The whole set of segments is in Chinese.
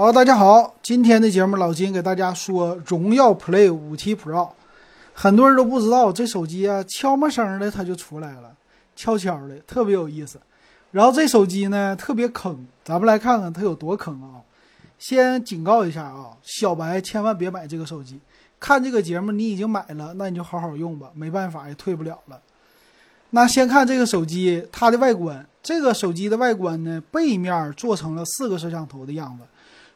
好，大家好，今天的节目老金给大家说荣耀 Play 五 T Pro，很多人都不知道这手机啊，悄没声的它就出来了，悄悄的，特别有意思。然后这手机呢特别坑，咱们来看看它有多坑啊！先警告一下啊，小白千万别买这个手机。看这个节目你已经买了，那你就好好用吧，没办法也退不了了。那先看这个手机它的外观，这个手机的外观呢，背面做成了四个摄像头的样子，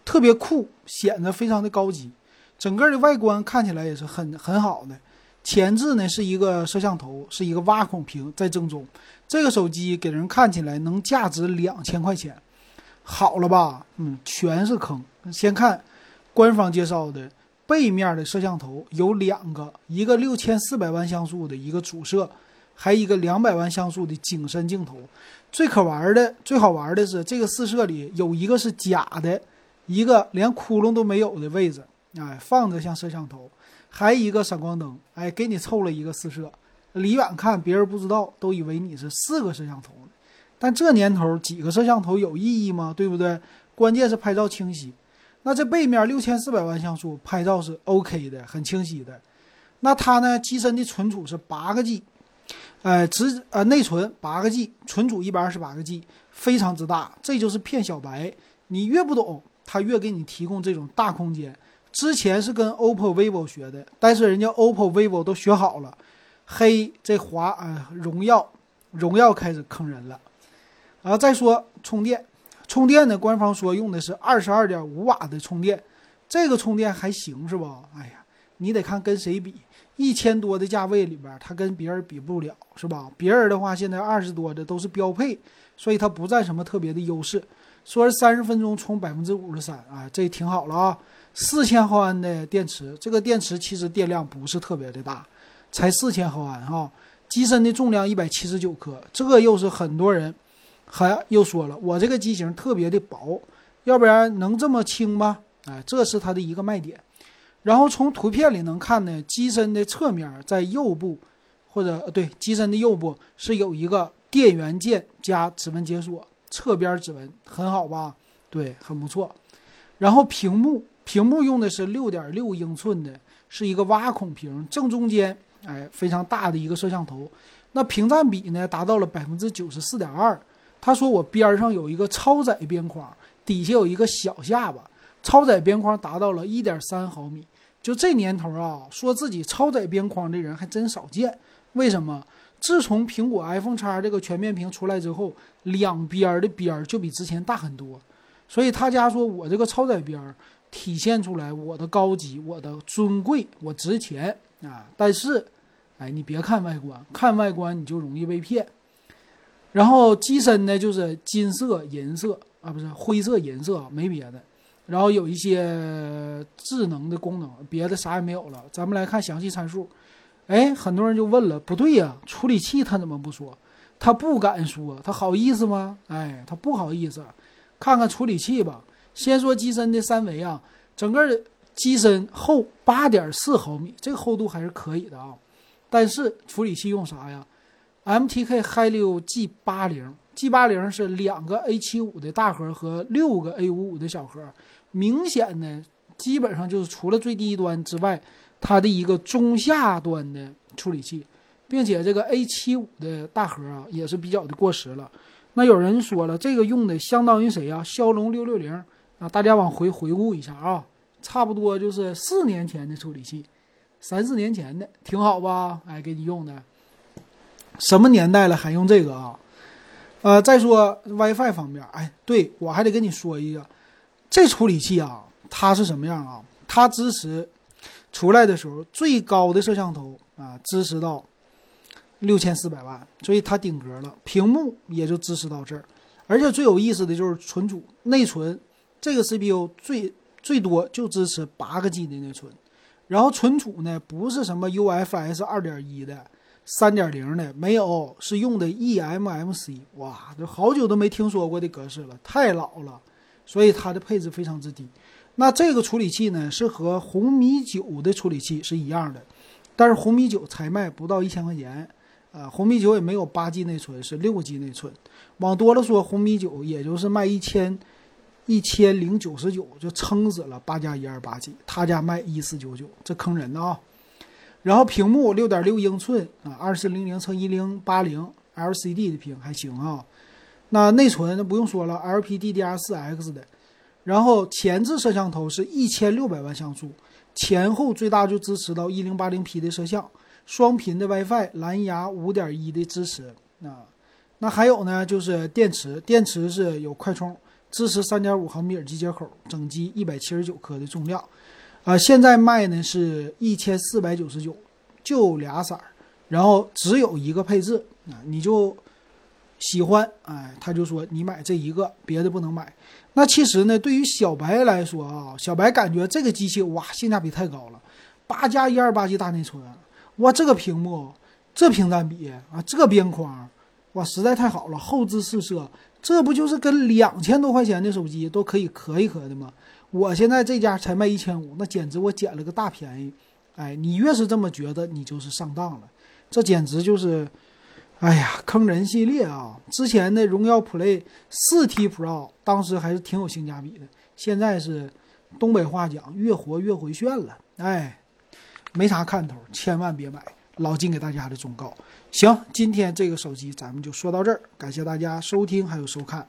特别酷，显得非常的高级。整个的外观看起来也是很很好的。前置呢是一个摄像头，是一个挖孔屏在正中。这个手机给人看起来能价值两千块钱，好了吧？嗯，全是坑。先看官方介绍的背面的摄像头有两个，一个六千四百万像素的一个主摄。还一个两百万像素的景深镜头，最可玩的、最好玩的是这个四摄里有一个是假的，一个连窟窿都没有的位置，哎，放着像摄像头，还一个闪光灯，哎，给你凑了一个四摄，离远看别人不知道，都以为你是四个摄像头。但这年头几个摄像头有意义吗？对不对？关键是拍照清晰。那这背面六千四百万像素拍照是 OK 的，很清晰的。那它呢，机身的存储是八个 G。哎，直呃内存八个 G，存储一百二十八个 G，非常之大。这就是骗小白，你越不懂，他越给你提供这种大空间。之前是跟 OPPO、vivo 学的，但是人家 OPPO、vivo 都学好了，黑这华啊荣耀，荣耀开始坑人了。然后再说充电，充电呢，官方说用的是二十二点五瓦的充电，这个充电还行是吧？哎呀，你得看跟谁比。一千多的价位里边，它跟别人比不了，是吧？别人的话，现在二十多的都是标配，所以它不占什么特别的优势。说是三十分钟充百分之五十三，啊，这挺好了啊。四千毫安的电池，这个电池其实电量不是特别的大，才四千毫安哈。机身的重量一百七十九克，这又是很多人还又说了，我这个机型特别的薄，要不然能这么轻吗？哎，这是它的一个卖点。然后从图片里能看呢，机身的侧面在右部，或者对机身的右部是有一个电源键加指纹解锁，侧边指纹很好吧？对，很不错。然后屏幕，屏幕用的是六点六英寸的，是一个挖孔屏，正中间哎非常大的一个摄像头。那屏占比呢达到了百分之九十四点二。他说我边上有一个超窄边框，底下有一个小下巴，超窄边框达到了一点三毫米。就这年头啊，说自己超窄边框的人还真少见。为什么？自从苹果 iPhone 叉这个全面屏出来之后，两边的边儿就比之前大很多。所以他家说我这个超窄边儿体现出来我的高级、我的尊贵、我值钱啊。但是，哎，你别看外观，看外观你就容易被骗。然后机身呢，就是金色、银色啊，不是灰色、银色，没别的。然后有一些智能的功能，别的啥也没有了。咱们来看详细参数。哎，很多人就问了，不对呀，处理器他怎么不说？他不敢说，他好意思吗？哎，他不好意思。看看处理器吧。先说机身的三维啊，整个机身厚八点四毫米，这个厚度还是可以的啊。但是处理器用啥呀？MTK Helio G 八零。G 八零是两个 A 七五的大核和六个 A 五五的小核。明显呢，基本上就是除了最低端之外，它的一个中下端的处理器，并且这个 A 七五的大核啊也是比较的过时了。那有人说了，这个用的相当于谁呀？骁龙六六零啊，大家往回回顾一下啊，差不多就是四年前的处理器，三四年前的，挺好吧？哎，给你用的，什么年代了还用这个啊？呃，再说 WiFi 方面，哎，对我还得跟你说一个。这处理器啊，它是什么样啊？它支持出来的时候最高的摄像头啊，支持到六千四百万，所以它顶格了。屏幕也就支持到这儿，而且最有意思的就是存储内存，这个 CPU 最最多就支持八个 G 的内存，然后存储呢不是什么 UFS 二点一的、三点零的，没有，是用的 eMMC。哇，这好久都没听说过的格式了，太老了。所以它的配置非常之低，那这个处理器呢是和红米九的处理器是一样的，但是红米九才卖不到一千块钱，啊，红米九也没有八 G 内存，是六 G 内存，往多了说，红米九也就是卖一千，一千零九十九就撑死了八加一二八 G，他家卖一四九九，这坑人的啊！然后屏幕六点六英寸啊，二四零零乘一零八零 LCD 的屏还行啊。那内存那不用说了，LPDDR4X 的。然后前置摄像头是一千六百万像素，前后最大就支持到一零八零 P 的摄像，双频的 WiFi，蓝牙五点一的支持啊。那还有呢，就是电池，电池是有快充，支持三点五毫米耳机接口，整机一百七十九克的重量，啊，现在卖呢是一千四百九十九，就俩色儿，然后只有一个配置啊，你就喜欢，哎，他就说你买这一个，别的不能买。那其实呢，对于小白来说啊，小白感觉这个机器哇，性价比太高了，八加一二八 G 大内存，哇，这个屏幕，这屏占比啊，这边框。哇，实在太好了！后置四摄，这不就是跟两千多块钱的手机都可以磕一磕的吗？我现在这家才卖一千五，那简直我捡了个大便宜！哎，你越是这么觉得，你就是上当了。这简直就是，哎呀，坑人系列啊！之前的荣耀 Play 四 T Pro 当时还是挺有性价比的，现在是东北话讲，越活越回旋了。哎，没啥看头，千万别买。老金给大家的忠告。行，今天这个手机咱们就说到这儿，感谢大家收听还有收看。